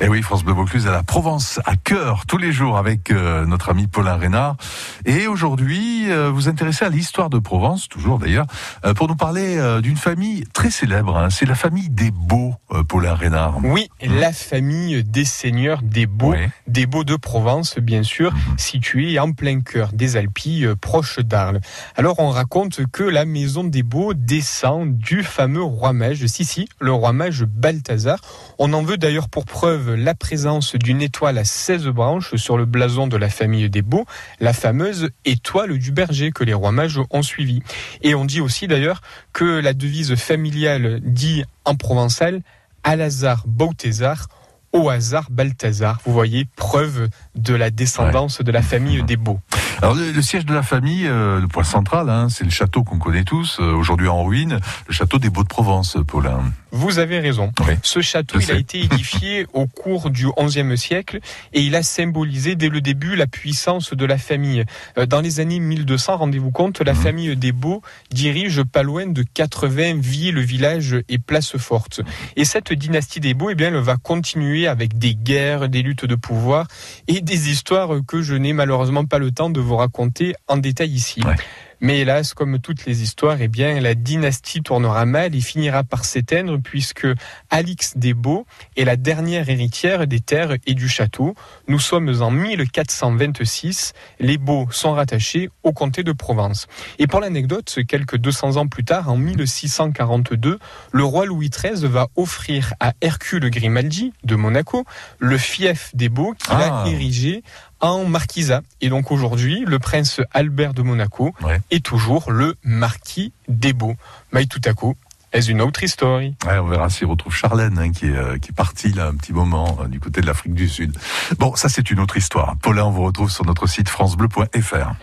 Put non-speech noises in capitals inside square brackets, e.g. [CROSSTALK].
Et oui, France Bleu Vaucluse à la Provence, à cœur, tous les jours avec euh, notre ami Paulin Reynard. Et aujourd'hui, euh, vous intéressez à l'histoire de Provence, toujours d'ailleurs, euh, pour nous parler d'une famille très célèbre. Hein. C'est la famille des Beaux, Paulin Reynard. Oui, la famille des seigneurs des Beaux, des Beaux de Provence, bien sûr, mhm. située en plein cœur des Alpilles, proche d'Arles. Alors, on raconte que la maison des Beaux descend du fameux roi mage, si, si, le roi mage Balthazar. On en veut d'ailleurs pour preuve la présence d'une étoile à 16 branches sur le blason de la famille des Beaux, la fameuse étoile du berger que les rois mages ont suivi. Et on dit aussi d'ailleurs que la devise familiale dit en provençal Al hasard Bautésar, au hasard Balthazar. Vous voyez, preuve de la descendance de la famille des Beaux. Alors le, siège de la famille, euh, le point central, hein, c'est le château qu'on connaît tous, euh, aujourd'hui en ruine, le château des Beaux de Provence, Paulin. Vous avez raison. Ce château, il a été édifié [LAUGHS] au cours du XIe siècle et il a symbolisé dès le début la puissance de la famille. Euh, dans les années 1200, rendez-vous compte, la mhm. famille des Beaux dirige pas loin de 80 villes, villages et places fortes. Et cette dynastie des Beaux, eh bien, elle va continuer avec des guerres, des luttes de pouvoir et des histoires que je n'ai malheureusement pas le temps de vous raconter en détail ici. Mais hélas, comme toutes les histoires, eh bien, la dynastie tournera mal et finira par s'éteindre puisque Alix des Beaux est la dernière héritière des terres et du château. Nous sommes en 1426. Les Beaux sont rattachés au comté de Provence. Et pour l'anecdote, quelques 200 ans plus tard, en 1642, le roi Louis XIII va offrir à Hercule Grimaldi de Monaco le fief des Beaux qu'il a ah. érigé en marquisat. Et donc aujourd'hui, le prince Albert de Monaco est toujours le marquis des Beaux. Mais tout à coup, est une autre histoire. on verra s'il retrouve Charlène, hein, qui, est, euh, qui est partie là un petit moment euh, du côté de l'Afrique du Sud. Bon, ça c'est une autre histoire. Paulin, on vous retrouve sur notre site francebleu.fr.